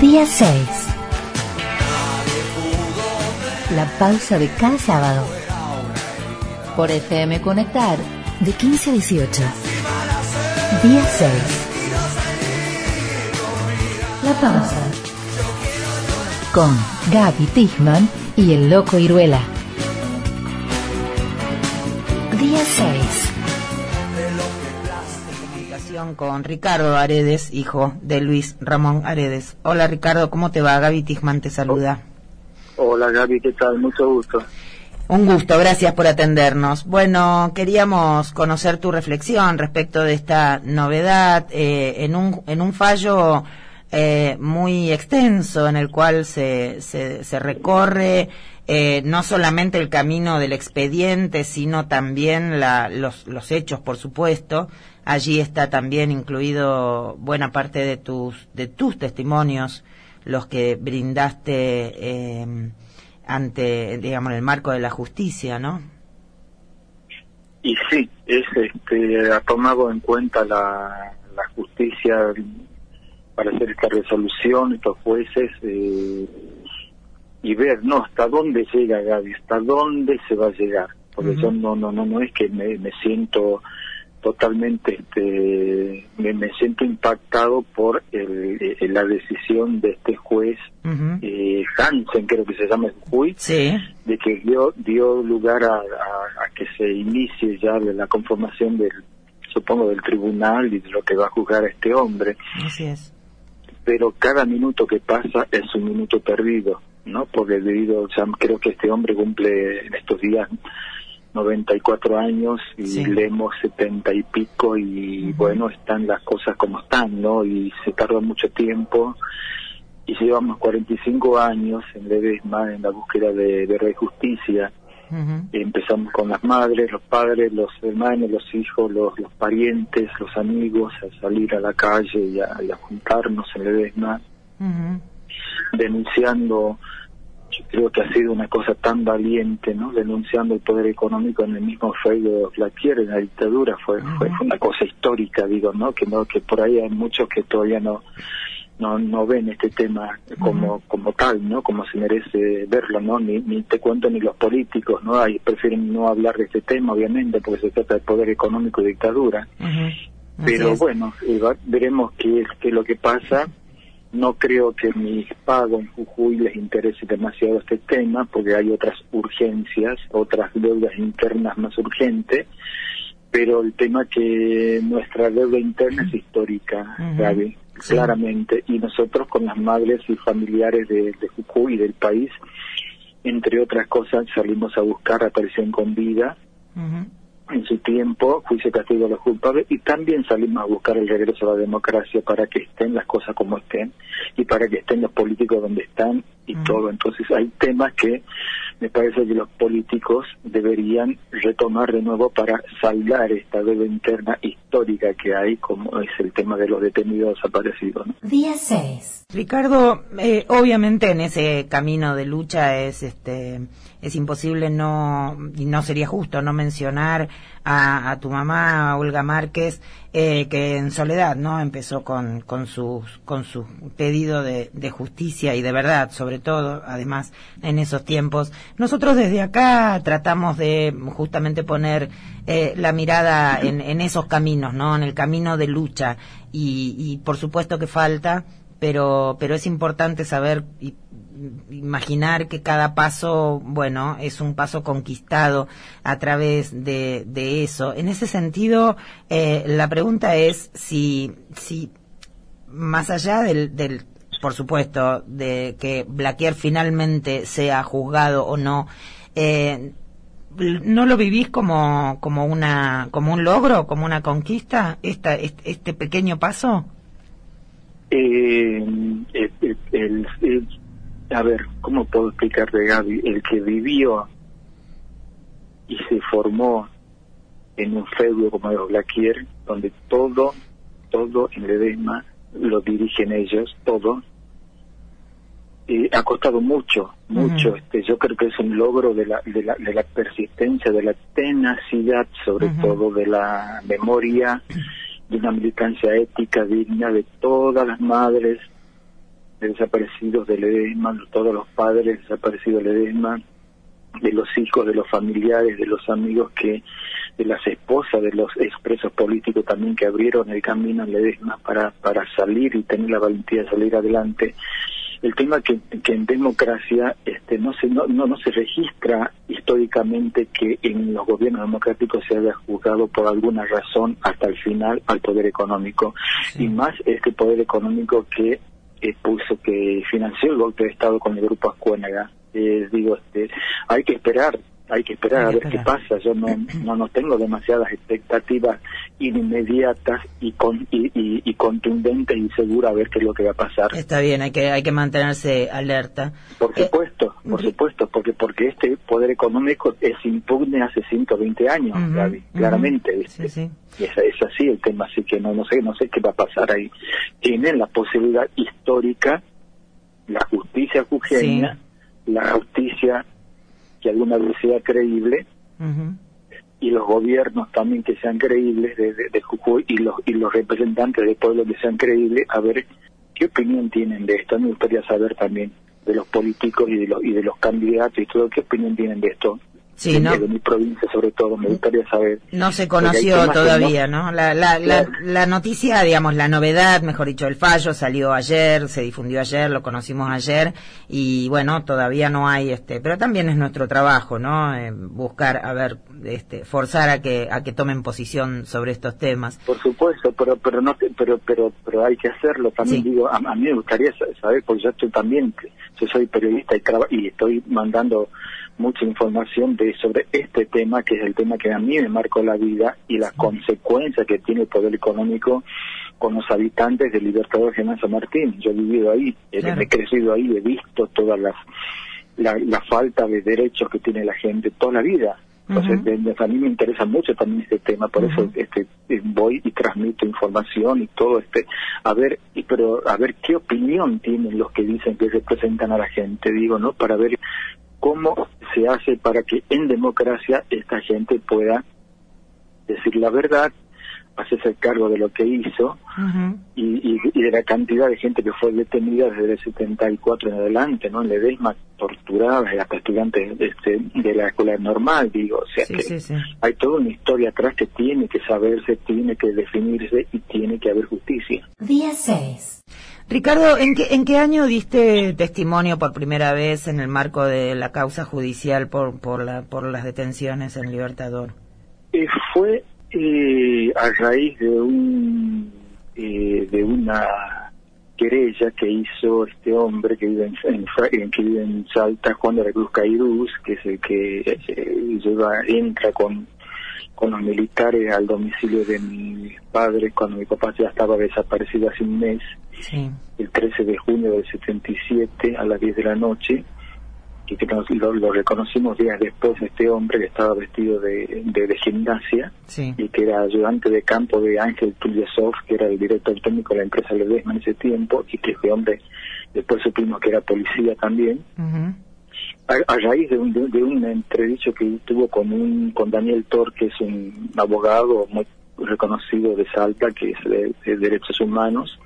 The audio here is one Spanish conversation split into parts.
Día 6. La pausa de cada sábado. Por FM Conectar, de 15 a 18. Día 6. La pausa. Con Gaby Tichman y el Loco Iruela. Comunicación con Ricardo Aredes, hijo de Luis Ramón Aredes. Hola Ricardo, ¿cómo te va? Gaby Tichman te saluda. Hola Gaby, ¿qué tal? Mucho gusto. Un gusto, gracias por atendernos. Bueno, queríamos conocer tu reflexión respecto de esta novedad eh, en, un, en un fallo eh, muy extenso en el cual se, se, se recorre eh, no solamente el camino del expediente, sino también la, los, los hechos, por supuesto. Allí está también incluido buena parte de tus, de tus testimonios, los que brindaste eh, ante, digamos, el marco de la justicia, ¿no? Y sí, es este, ha tomado en cuenta la, la justicia para hacer esta resolución, estos jueces, eh, y ver, no, hasta dónde llega Gaby, hasta dónde se va a llegar. Porque yo no, no, no, no es que me, me siento totalmente, este, me, me siento impactado por el, el- la decisión de este juez, eh, Hansen, creo que se llama el juez, Sí, de que dio, dio lugar a, a- a que se inicie ya la conformación del, supongo, del tribunal y de lo que va a juzgar a este hombre. así es. Pero cada minuto que pasa es un minuto perdido, ¿no? Porque debido, ya creo que este hombre cumple en estos días 94 años y Sí. leemos 70 y pico y bueno, están las cosas como están, ¿no? Y se tarda mucho tiempo y llevamos 45 años en Ledesma en la búsqueda de, de justicia. Empezamos con las madres, los padres, los hermanos, los hijos, los, los parientes, los amigos, a salir a la calle y a, y a juntarnos en Ledesma, Ujú. denunciando, yo creo que ha sido una cosa tan valiente, ¿no? Denunciando el poder económico en el mismo feudo Blaquier, en la dictadura, fue, fue una cosa histórica, digo, ¿no? Que no, que por ahí hay muchos que todavía no, no no ven este tema como como tal no como se merece verlo no ni, ni te cuento ni los políticos no hay prefieren no hablar de este tema obviamente porque se trata de poder económico y dictadura. Pero bueno eh, va- veremos qué es qué es lo que pasa no creo que mis pagos en Jujuy les interese demasiado este tema porque hay otras urgencias otras deudas internas más urgentes pero el tema que nuestra deuda interna es histórica. Gaby, Sí. claramente, y nosotros con las madres y familiares de, de Jujuy y del país, entre otras cosas, salimos a buscar aparición con vida. En su tiempo, juicio castigo a los culpables, y también salimos a buscar el regreso a la democracia para que estén las cosas como estén y para que estén los políticos donde están y Ujú. todo. Entonces hay temas que me parece que los políticos deberían retomar de nuevo para saldar esta deuda interna histórica que hay, como es el tema de los detenidos desaparecidos. ¿no? Día 6. Ricardo, eh, obviamente en ese camino de lucha es este es imposible no y no sería justo no mencionar a, a tu mamá a Olga Márquez eh, que en soledad no empezó con con su con su pedido de, de justicia y de verdad sobre todo además en esos tiempos nosotros desde acá tratamos de justamente poner eh, la mirada en, en esos caminos no en el camino de lucha y, y por supuesto que falta pero pero es importante saber y imaginar que cada paso, bueno, es un paso conquistado a través de, de eso. En ese sentido, eh, la pregunta es si, si más allá del, del, por supuesto, de que Blaquier finalmente sea juzgado o no, eh, ¿no lo vivís como, como una, como un logro, como una conquista, esta, este, este pequeño paso? Eh, el, el- el- a ver, ¿cómo puedo explicarte, Gaby? El que vivió y se formó en un feudo como los Blaquier, donde todo, todo en Ledesma lo dirigen ellos, todo, eh, ha costado mucho, mucho. Este, yo creo que es un logro de la, de la, de la persistencia, de la tenacidad, sobre todo de la memoria, de una militancia ética digna de todas las madres desaparecidos del Edesma, todos los padres desaparecidos del Edesma, de los hijos, de los familiares, de los amigos que, de las esposas de los expresos políticos también que abrieron el camino en Ledesma para, para salir y tener la valentía de salir adelante. El tema que, que en democracia este, no, se, no, no, se registra históricamente que en los gobiernos democráticos se haya juzgado por alguna razón hasta el final al poder económico. Y más este poder económico que puso que financió el golpe de Estado con el grupo Ascuénaga. Eh, digo, este, hay que esperar hay que esperar a ver qué pasa. Yo no, no, no tengo demasiadas expectativas inmediatas y, con, y, y, contundentes y seguras a ver qué es lo que va a pasar. Está bien, hay que, hay que mantenerse alerta. Por eh, supuesto, por supuesto, porque porque este poder económico es impugne hace 120 años, claramente. Y es, es, así el tema, así que no, no sé no sé qué va a pasar ahí. Tienen la posibilidad histórica, la justicia jujeña, la justicia que alguna vez sea creíble y los gobiernos también que sean creíbles de, de, Jujuy y los y los representantes del pueblo que sean creíbles a ver qué opinión tienen de esto. Me gustaría saber también de los políticos y de los y de los candidatos y todo qué opinión tienen de esto Sí, no, de mi provincia sobre todo, me gustaría saber. No se conoció todavía, ¿no? La, la, la, noticia, digamos, la novedad, mejor dicho, el fallo salió ayer, se difundió ayer, lo conocimos ayer y bueno, todavía no hay este, pero también es nuestro trabajo, ¿no? Eh, buscar, a ver, este, forzar a que a que tomen posición sobre estos temas. Por supuesto, pero pero no pero pero pero hay que hacerlo también digo, a, mí me gustaría saber porque yo estoy también yo soy periodista y y estoy mandando mucha información de sobre este tema, que es el tema que a mí me marcó la vida y las consecuencias que tiene el poder económico con los habitantes del Libertador General San Martín. Yo he vivido ahí, he, crecido ahí, he visto todas las la, la, falta de derechos que tiene la gente toda la vida. Entonces, a mí me interesa mucho también este tema, por eso este voy y transmito información y todo este, a ver, y, pero a ver qué opinión tienen los que dicen que representan a la gente, digo, ¿no? Para ver cómo se hace para que en democracia esta gente pueda decir la verdad, hacerse cargo de lo que hizo y, de la cantidad de gente que fue detenida desde el 74 en adelante, ¿no? En Ledesma torturadas, hasta estudiantes de, este, de la escuela normal, digo, o sea que hay toda una historia atrás que tiene que saberse, tiene que definirse y tiene que haber justicia. Día 6. Ricardo, ¿en qué, ¿en qué año diste testimonio por primera vez en el marco de la causa judicial por, por, la, por las detenciones en Libertador? Eh, fue eh, a raíz de un eh, de una querella que hizo este hombre que vive en, que vive en Salta, Juan de la Cruz Cairús, que es el que eh, lleva entra con con los militares al domicilio de mi padre cuando mi papá ya estaba desaparecido hace un mes, el 13 de junio del 77 a las 10 de la noche, y que lo, reconocimos días después este hombre que estaba vestido de, de, gimnasia y que era ayudante de campo de Ángel Tuliasov, que era el director técnico de la empresa Ledesma en ese tiempo, y que este hombre después supimos que era policía también. a, raíz de un, de, un entredicho que tuvo con un con Daniel Tor, que es un abogado muy reconocido de Salta, que es de derechos humanos,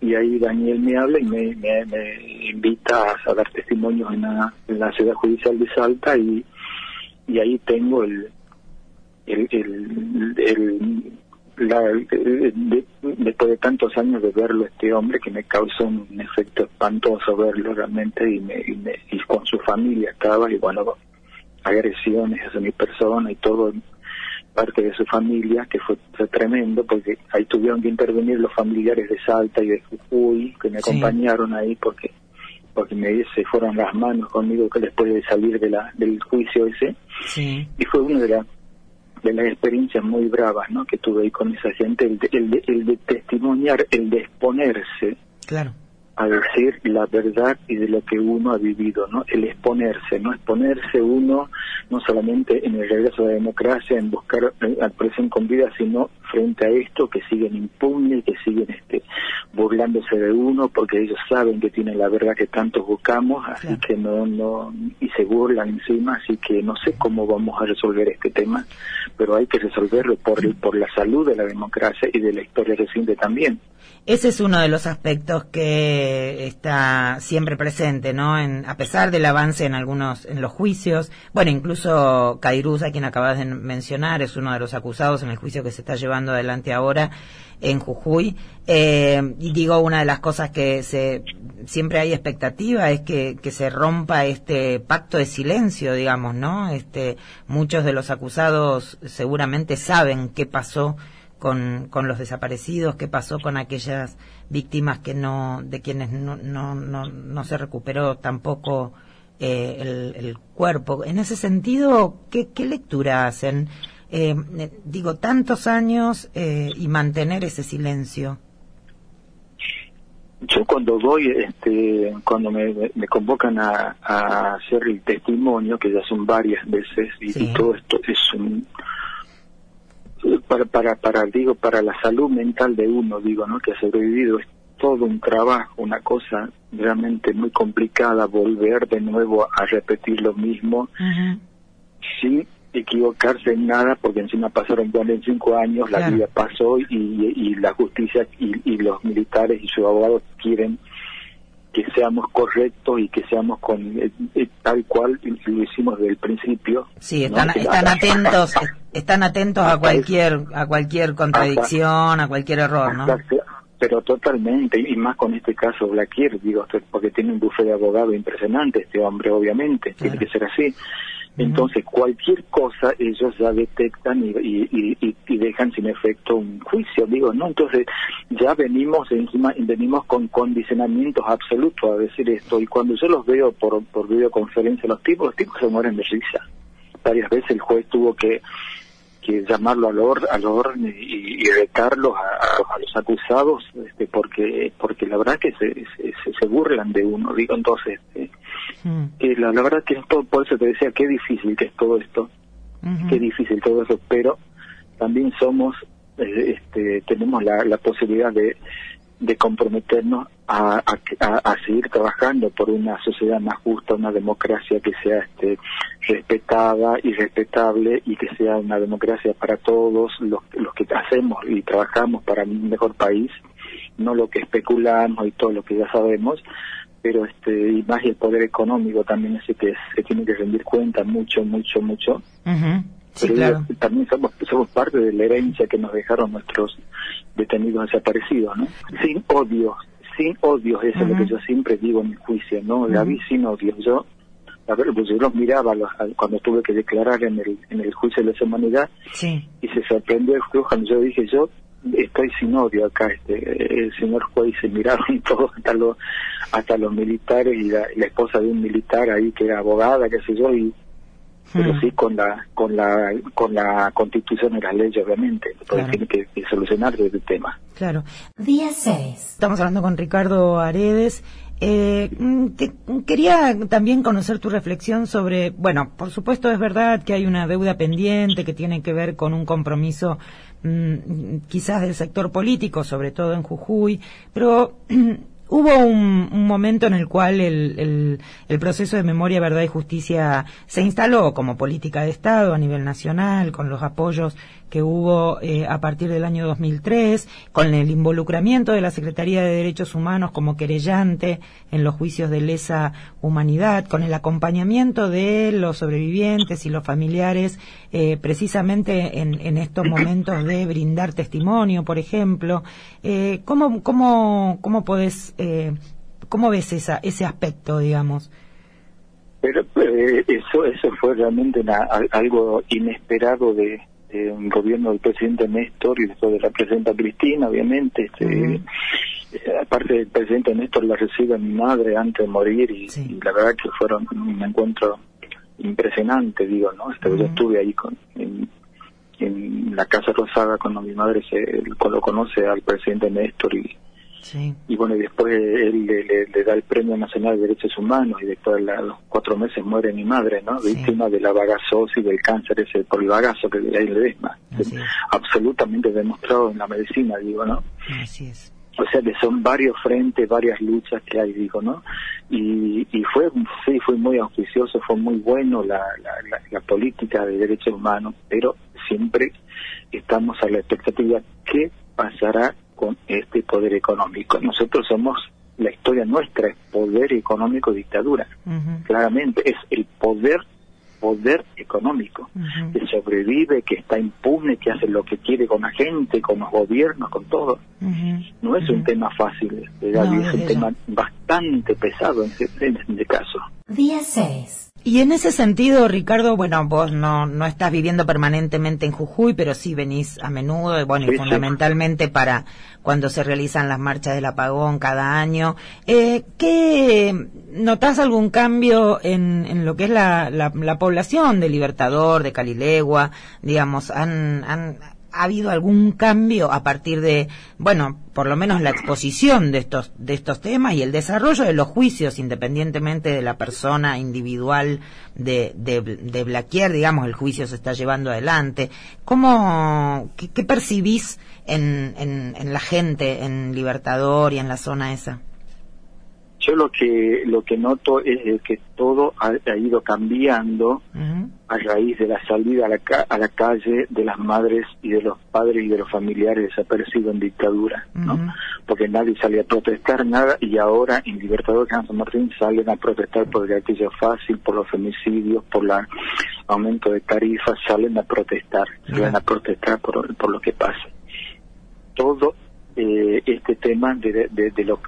y ahí Daniel me habla y me, me, invita a, dar testimonios en la, en la ciudad judicial de Salta y, y ahí tengo el, el, el, la, después de tantos años de verlo este hombre que me causó un efecto espantoso verlo realmente y, me, y, me, y con su familia estaba y bueno agresiones hacia mi persona y todo parte de su familia, que fue, tremendo, porque ahí tuvieron que intervenir los familiares de Salta y de Jujuy, que me acompañaron ahí porque porque me se fueron las manos conmigo que después de salir de la, del juicio ese. Y fue una de, la, de las experiencias muy bravas ¿no? que tuve ahí con esa gente, el el el de testimoniar, el de exponerse. Claro a decir la verdad y de lo que uno ha vivido, ¿no? El exponerse, ¿no? Exponerse uno no solamente en el regreso a la democracia, en buscar eh, al presión con vida, sino frente a esto que siguen impunes, que siguen este burlándose de uno porque ellos saben que tienen la verdad que tantos buscamos, así que no no y se burlan encima, así que no sé cómo vamos a resolver este tema, pero hay que resolverlo por, por la salud de la democracia y de la historia reciente también. Ese es uno de los aspectos que está siempre presente, ¿no? En, a pesar del avance en algunos, en los juicios, bueno, incluso Cairuz, a quien acabas de mencionar, es uno de los acusados en el juicio que se está llevando adelante ahora en Jujuy. Eh, y digo, una de las cosas que se, siempre hay expectativa es que, que se rompa este pacto de silencio, digamos, ¿no? Este, muchos de los acusados seguramente saben qué pasó con, con los desaparecidos, qué pasó con aquellas víctimas que no, de quienes no, no, no, no se recuperó tampoco eh, el, el, cuerpo. En ese sentido, ¿qué, qué lectura hacen? Eh, digo, tantos años eh, y mantener ese silencio. Yo cuando voy, este, cuando me, me convocan a, a, hacer el testimonio, que ya son varias veces, y, sí. y todo esto es un, para, para, para, digo, para la salud mental de uno, digo, ¿no? Que ha sobrevivido es todo un trabajo, una cosa realmente muy complicada, volver de nuevo a repetir lo mismo, uh -huh. sin equivocarse en nada, porque encima pasaron 45 años, la vida pasó y, y, y la justicia y, y, los militares y sus abogados quieren que seamos correctos y que seamos con eh, eh, tal cual lo hicimos desde el principio. Sí, están, ¿no? están atentos, están atentos a cualquier a cualquier contradicción, a cualquier error, ¿no? Pero totalmente, y más con este caso Blaquier, digo, porque tiene un bufete de abogado impresionante este hombre, obviamente, claro. tiene que ser así. Entonces, cualquier cosa ellos ya detectan y, dejan sin efecto un juicio, digo, ¿no? Entonces, ya venimos encima, venimos con condicionamientos absolutos a decir esto, y cuando yo los veo por, por videoconferencia, los tipos, los tipos se mueren de risa. Varias veces el juez tuvo que que llamarlo al, or, al orden y, retarlos a, a, los acusados este, porque porque la verdad que se, se, se burlan de uno digo entonces mm. que la, la, verdad que es todo, por eso te decía qué difícil que es todo esto uh -huh. qué difícil todo eso pero también somos eh, este tenemos la, la posibilidad de de comprometernos a, a, a, seguir trabajando por una sociedad más justa, una democracia que sea este, respetada y respetable y que sea una democracia para todos los, los que hacemos y trabajamos para un mejor país, no lo que especulamos y todo lo que ya sabemos, pero este y más el poder económico también ese que se tiene que rendir cuenta mucho, mucho, mucho. Uh -huh. Sí, pero claro. también somos, somos parte de la herencia que nos dejaron nuestros detenidos desaparecidos, ¿no? Sin odio, sin odio, eso uh -huh. es lo que yo siempre digo en mi juicio, ¿no? Uh -huh. David sin odio. Yo, a ver, pues yo los miraba los, cuando tuve que declarar en el, en el juicio de la humanidad sí. y se sorprendió cuando yo dije, yo estoy sin odio acá, este, el señor juez se miraron todos, hasta los, hasta los militares y la, la esposa de un militar ahí que era abogada, qué sé yo, y pero sí con la con la con la constitución y las leyes obviamente. Claro. tiene que, solucionar ese tema. Claro. Día 6 estamos hablando con Ricardo Aredes. Eh, te, quería también conocer tu reflexión sobre, bueno, por supuesto es verdad que hay una deuda pendiente que tiene que ver con un compromiso mmm, quizás del sector político, sobre todo en Jujuy, pero Hubo un, un, momento en el cual el, el, el, proceso de memoria, verdad y justicia se instaló como política de Estado a nivel nacional, con los apoyos que hubo eh, a partir del año 2003, con el involucramiento de la Secretaría de Derechos Humanos como querellante en los juicios de lesa humanidad, con el acompañamiento de los sobrevivientes y los familiares, eh, precisamente en, estos momentos de brindar testimonio, por ejemplo. Eh, ¿Cómo, cómo, cómo podés, eh, cómo ves esa, ese aspecto, digamos? Eh, eso, eso fue realmente una, algo inesperado de eh, un gobierno del presidente Néstor y después de la presidenta Cristina, obviamente. Este, uh -huh. eh, aparte del presidente Néstor la recibe mi madre antes de morir y, sí. y, la verdad que fueron un encuentro impresionante, digo, ¿no? Este, uh -huh. Yo estuve ahí con, en, en, la Casa Rosada cuando mi madre se lo conoce al presidente Néstor y Sí. Y bueno, y después él le, le, le, da el Premio Nacional de Derechos Humanos y después a los cuatro meses muere mi madre, ¿no? Sí. Víctima de la vagasosis, del cáncer ese por el bagazo que hay en el ESMA. Absolutamente demostrado en la medicina, digo, ¿no? Así es. O sea que son varios frentes, varias luchas que hay, digo, ¿no? Y, y fue, sí, fue muy auspicioso, fue muy bueno la, la, la, la política de derechos humanos, pero siempre estamos a la expectativa qué pasará con este poder económico. Nosotros somos la historia nuestra es poder económico dictadura. Claramente es el poder poder económico que sobrevive, que está impune, que hace lo que quiere con la gente, con los gobiernos, con todo. No es un tema fácil, es, un tema bastante pesado en este, en este caso. Día 6. Y en ese sentido, Ricardo, bueno, vos no, no estás viviendo permanentemente en Jujuy, pero sí venís a menudo, bueno, y fundamentalmente para cuando se realizan las marchas del apagón cada año. Eh, ¿Qué notás algún cambio en, en lo que es la, la, la población de Libertador, de Calilegua? Digamos, han, han ¿Ha habido algún cambio a partir de, bueno, por lo menos la exposición de estos, de estos temas y el desarrollo de los juicios, independientemente de la persona individual de, de, de Blaquier, digamos, el juicio se está llevando adelante? ¿Cómo, qué, percibís en, en, en la gente en Libertador y en la zona esa? Yo lo que lo que noto es que todo ha, ido cambiando a raíz de la salida a la, a la calle de las madres y de los padres y de los familiares desaparecidos en dictadura, ¿no? Porque nadie salía a protestar nada y ahora en Libertador de San Martín salen a protestar por el gatillo fácil, por los femicidios, por el aumento de tarifas, salen a protestar, salen a protestar por, por lo que pasa. Todo eh, este tema de,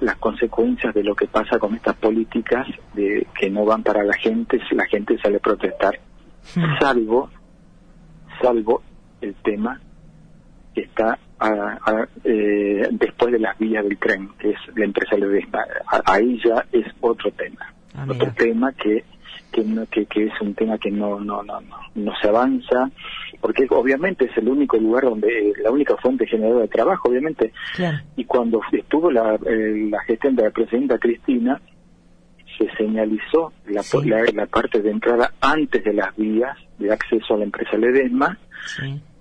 las consecuencias de lo que pasa con estas políticas de que no van para la gente si la gente sale a protestar. Hmm. salvo salvo el tema que está eh, después de las vías del tren que es la empresa Ledesma. Ahí ya es otro tema. Ah, otro tema que que, que, es un tema que no, no, no, no, no se avanza, porque obviamente es el único lugar donde, la única fuente generadora de trabajo, obviamente. Y cuando estuvo la, eh, la gestión de la presidenta Cristina, se señalizó la, la, parte de entrada antes de las vías de acceso a la empresa Ledesma,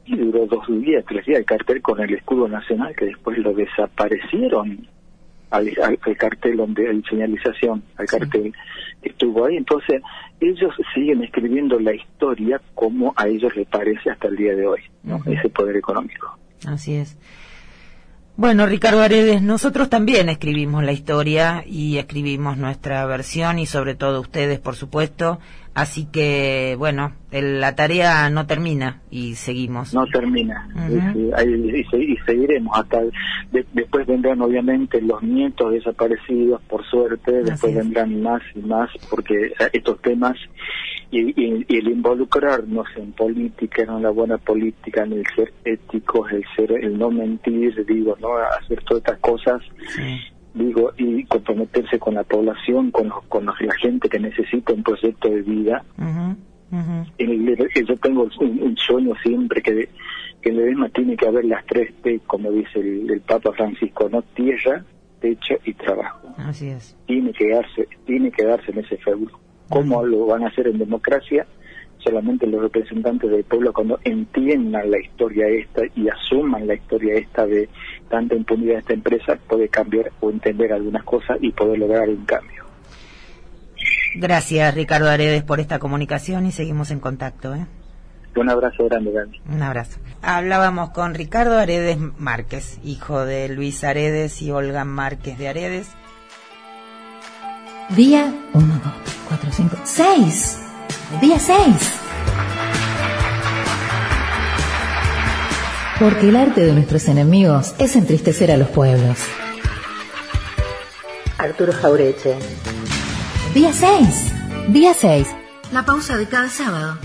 y duró dos días, tres días el cartel con el escudo nacional, que después lo desaparecieron al, cartel donde hay señalización, al cartel que estuvo ahí. Entonces, ellos siguen escribiendo la historia como a ellos les parece hasta el día de hoy, ¿no? Ese poder económico. Así es. Bueno, Ricardo Aredes, nosotros también escribimos la historia y escribimos nuestra versión y sobre todo ustedes, por supuesto. Así que, bueno, la tarea no termina y seguimos. No termina. y, seguiremos hasta... después vendrán obviamente los nietos desaparecidos, por suerte. Después vendrán más y más porque estos temas y, el involucrarnos en política, en la buena política, en el ser éticos, el ser, el no mentir, digo, no hacer todas estas cosas, digo, y comprometerse con la población, con, con la gente que necesita un proyecto de vida. yo tengo un, sueño siempre que, que en el tiene que haber las tres P, como dice el, Papa Francisco, no tierra, techo y trabajo. Así es. Tiene que darse, tiene que darse en ese feudo. ¿Cómo lo van a hacer en democracia? Solamente los representantes del pueblo cuando entiendan la historia esta y asuman la historia esta de tanta impunidad de esta empresa puede cambiar o entender algunas cosas y poder lograr un cambio. Gracias Ricardo Aredes por esta comunicación y seguimos en contacto. ¿eh? Un abrazo grande, Gaby. Un abrazo. Hablábamos con Ricardo Aredes Márquez, hijo de Luis Aredes y Olga Márquez de Aredes. Día 1, 2, 4, 5, 6. Día 6. Porque el arte de nuestros enemigos es entristecer a los pueblos. Arturo Jaureche. Día 6. Día 6. La pausa de cada sábado.